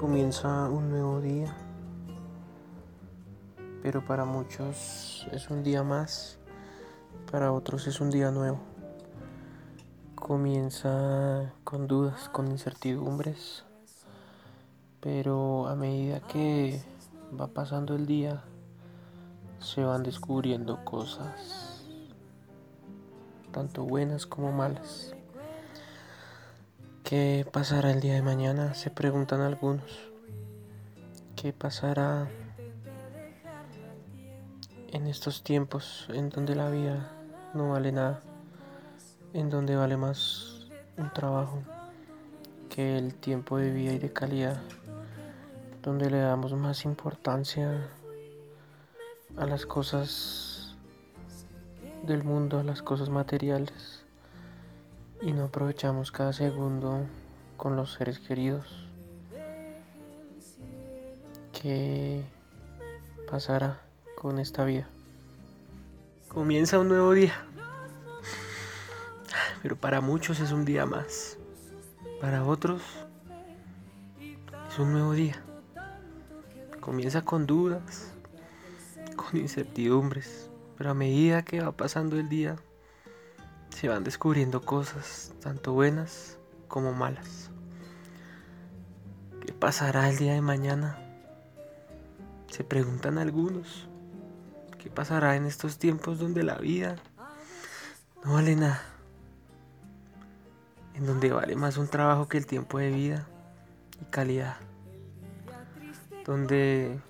Comienza un nuevo día, pero para muchos es un día más, para otros es un día nuevo. Comienza con dudas, con incertidumbres, pero a medida que va pasando el día, se van descubriendo cosas, tanto buenas como malas. ¿Qué pasará el día de mañana? Se preguntan algunos. ¿Qué pasará en estos tiempos en donde la vida no vale nada? En donde vale más un trabajo que el tiempo de vida y de calidad. Donde le damos más importancia a las cosas del mundo, a las cosas materiales y no aprovechamos cada segundo con los seres queridos. ¿Qué pasará con esta vida? Comienza un nuevo día, pero para muchos es un día más. Para otros es un nuevo día. Comienza con dudas, con incertidumbres, pero a medida que va pasando el día, se van descubriendo cosas, tanto buenas como malas. ¿Qué pasará el día de mañana? Se preguntan algunos. ¿Qué pasará en estos tiempos donde la vida no vale nada? En donde vale más un trabajo que el tiempo de vida y calidad. Donde,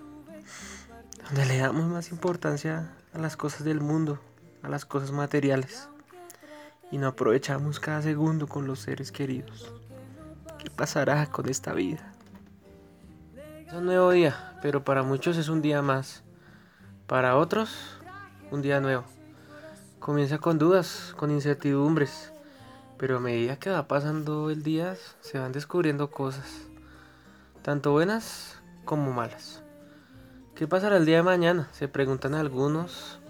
donde le damos más importancia a las cosas del mundo, a las cosas materiales y no aprovechamos cada segundo con los seres queridos. ¿Qué pasará con esta vida? Es un nuevo día, pero para muchos es un día más. Para otros, un día nuevo. Comienza con dudas, con incertidumbres, pero a medida que va pasando el día se van descubriendo cosas, tanto buenas como malas. ¿Qué pasará el día de mañana? Se preguntan algunos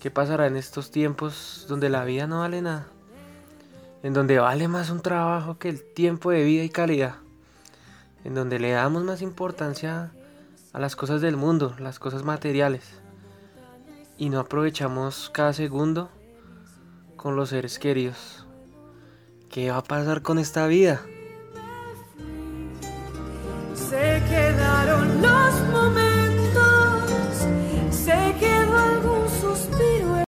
¿Qué pasará en estos tiempos donde la vida no vale nada? En donde vale más un trabajo que el tiempo de vida y calidad. En donde le damos más importancia a las cosas del mundo, las cosas materiales. Y no aprovechamos cada segundo con los seres queridos. ¿Qué va a pasar con esta vida?